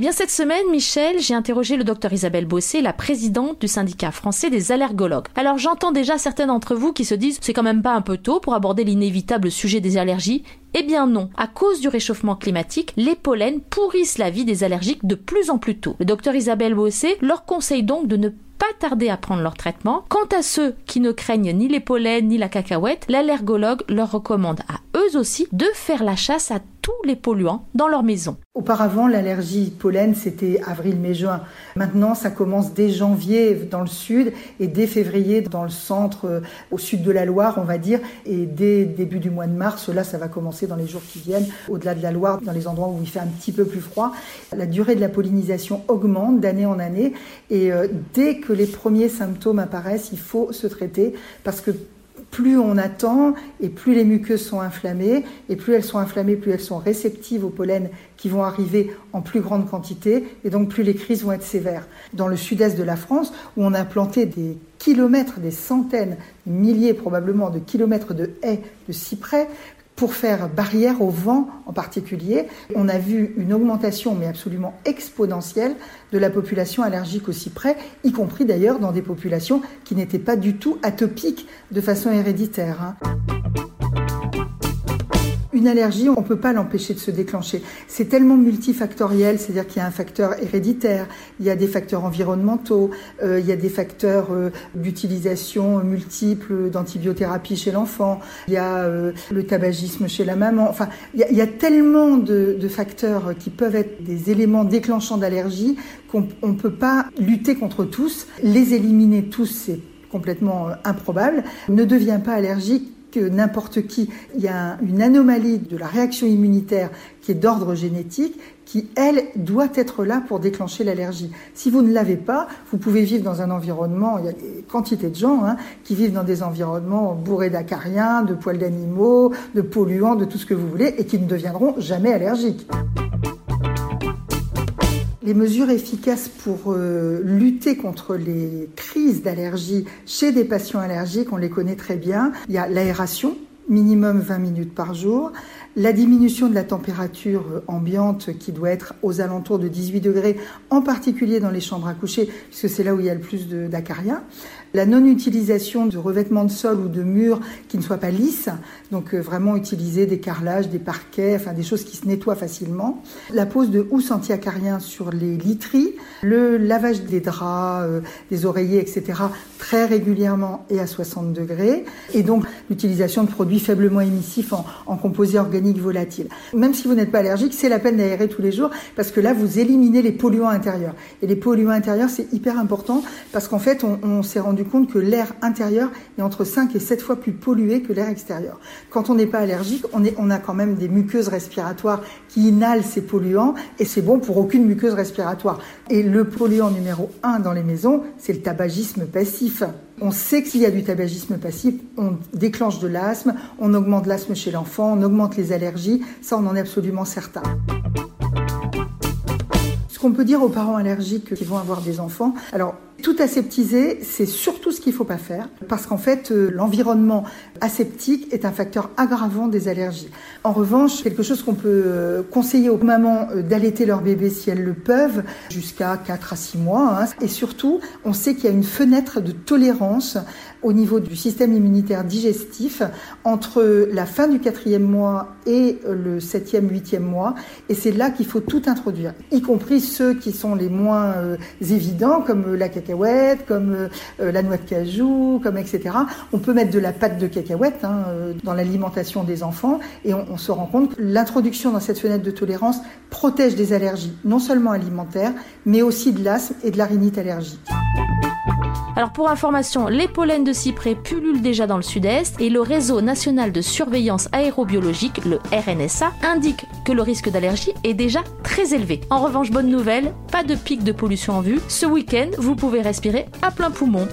Eh bien, cette semaine, Michel, j'ai interrogé le docteur Isabelle Bossé, la présidente du syndicat français des allergologues. Alors, j'entends déjà certains d'entre vous qui se disent c'est quand même pas un peu tôt pour aborder l'inévitable sujet des allergies. Eh bien non, à cause du réchauffement climatique, les pollens pourrissent la vie des allergiques de plus en plus tôt. Le docteur Isabelle Bossé leur conseille donc de ne pas tarder à prendre leur traitement. Quant à ceux qui ne craignent ni les pollens ni la cacahuète, l'allergologue leur recommande à eux aussi de faire la chasse à tous les polluants dans leur maison. Auparavant, l'allergie pollen, c'était avril, mai, juin. Maintenant, ça commence dès janvier dans le sud et dès février dans le centre, euh, au sud de la Loire, on va dire. Et dès début du mois de mars, là, ça va commencer dans les jours qui viennent, au-delà de la Loire, dans les endroits où il fait un petit peu plus froid. La durée de la pollinisation augmente d'année en année. Et euh, dès que les premiers symptômes apparaissent, il faut se traiter parce que plus on attend et plus les muqueuses sont inflammées, et plus elles sont inflammées, plus elles sont réceptives aux pollen qui vont arriver en plus grande quantité, et donc plus les crises vont être sévères. Dans le sud-est de la France, où on a planté des kilomètres, des centaines, des milliers probablement de kilomètres de haies de cyprès, pour faire barrière au vent en particulier. On a vu une augmentation, mais absolument exponentielle, de la population allergique au cyprès, y compris d'ailleurs dans des populations qui n'étaient pas du tout atopiques de façon héréditaire. Une allergie, on ne peut pas l'empêcher de se déclencher. C'est tellement multifactoriel, c'est-à-dire qu'il y a un facteur héréditaire, il y a des facteurs environnementaux, euh, il y a des facteurs euh, d'utilisation multiple d'antibiothérapie chez l'enfant, il y a euh, le tabagisme chez la maman. Enfin, il y a, tellement de, de, facteurs qui peuvent être des éléments déclenchants d'allergie qu'on ne peut pas lutter contre tous. Les éliminer tous, c'est complètement improbable. Ne devient pas allergique que n'importe qui. Il y a une anomalie de la réaction immunitaire qui est d'ordre génétique, qui, elle, doit être là pour déclencher l'allergie. Si vous ne l'avez pas, vous pouvez vivre dans un environnement, il y a des quantités de gens hein, qui vivent dans des environnements bourrés d'acariens, de poils d'animaux, de polluants, de tout ce que vous voulez, et qui ne deviendront jamais allergiques. Les mesures efficaces pour euh, lutter contre les crises d'allergie chez des patients allergiques, on les connaît très bien. Il y a l'aération, minimum 20 minutes par jour, la diminution de la température euh, ambiante qui doit être aux alentours de 18 degrés, en particulier dans les chambres à coucher, puisque c'est là où il y a le plus d'acariens, la non-utilisation de revêtements de sol ou de murs qui ne soient pas lisses, donc euh, vraiment utiliser des carrelages, des parquets, enfin des choses qui se nettoient facilement. La pose de housse anti-acariens sur les literies, le lavage des draps, euh, des oreillers, etc. très régulièrement et à 60 degrés. Et donc l'utilisation de produits faiblement émissifs en composés organiques volatiles. Même si vous n'êtes pas allergique, c'est la peine d'aérer tous les jours parce que là vous éliminez les polluants intérieurs. Et les polluants intérieurs, c'est hyper important parce qu'en fait on, s'est rendu compte que l'air intérieur est entre 5 et 7 fois plus pollué que l'air extérieur. Quand on n'est pas allergique, on, on a quand même des muqueuses respiratoires qui inhalent ces polluants et c'est bon pour aucune muqueuse respiratoire. Et le polluant numéro 1 dans les maisons, c'est le tabagisme passif. On sait que s'il y a du tabagisme passif, on déclenche de l'asthme, on augmente l'asthme chez l'enfant, on augmente les allergies, ça on en est absolument certain. Qu'on peut dire aux parents allergiques qui vont avoir des enfants, alors tout aseptiser, c'est surtout ce qu'il ne faut pas faire, parce qu'en fait, euh, l'environnement aseptique est un facteur aggravant des allergies. En revanche, quelque chose qu'on peut euh, conseiller aux mamans euh, d'allaiter leur bébé si elles le peuvent, jusqu'à 4 à 6 mois. Hein. Et surtout, on sait qu'il y a une fenêtre de tolérance au niveau du système immunitaire digestif entre la fin du quatrième mois et le septième, huitième mois. Et c'est là qu'il faut tout introduire, y compris ceux qui sont les moins évidents, comme la cacahuète comme euh, euh, la noix de cajou, comme etc. On peut mettre de la pâte de cacahuète hein, euh, dans l'alimentation des enfants et on, on se rend compte que l'introduction dans cette fenêtre de tolérance protège des allergies, non seulement alimentaires, mais aussi de l'asthme et de la rhinite allergique. Alors pour information, les pollens de cyprès pullulent déjà dans le sud-est et le réseau national de surveillance aérobiologique, le RNSA, indique que le risque d'allergie est déjà très élevé. En revanche, bonne nouvelle, pas de pic de pollution en vue. Ce week-end, vous pouvez respirer à plein poumon.